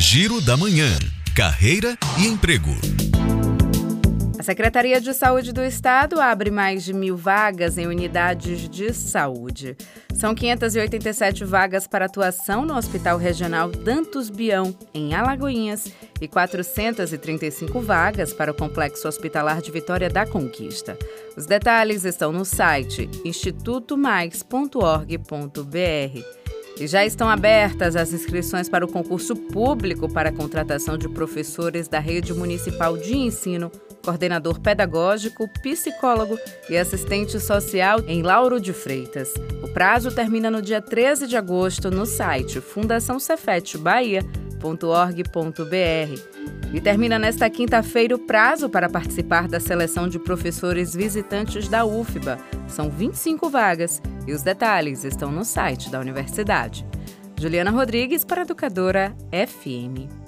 Giro da Manhã. Carreira e emprego. A Secretaria de Saúde do Estado abre mais de mil vagas em unidades de saúde. São 587 vagas para atuação no Hospital Regional Dantos Bião, em Alagoinhas, e 435 vagas para o Complexo Hospitalar de Vitória da Conquista. Os detalhes estão no site institutomais.org.br. E já estão abertas as inscrições para o concurso público para a contratação de professores da rede municipal de ensino, coordenador pedagógico, psicólogo e assistente social em Lauro de Freitas. O prazo termina no dia 13 de agosto no site fundaçãocefetbahia.org.br. E termina nesta quinta-feira o prazo para participar da seleção de professores visitantes da UFBA. São 25 vagas e os detalhes estão no site da universidade. Juliana Rodrigues para Educadora FM.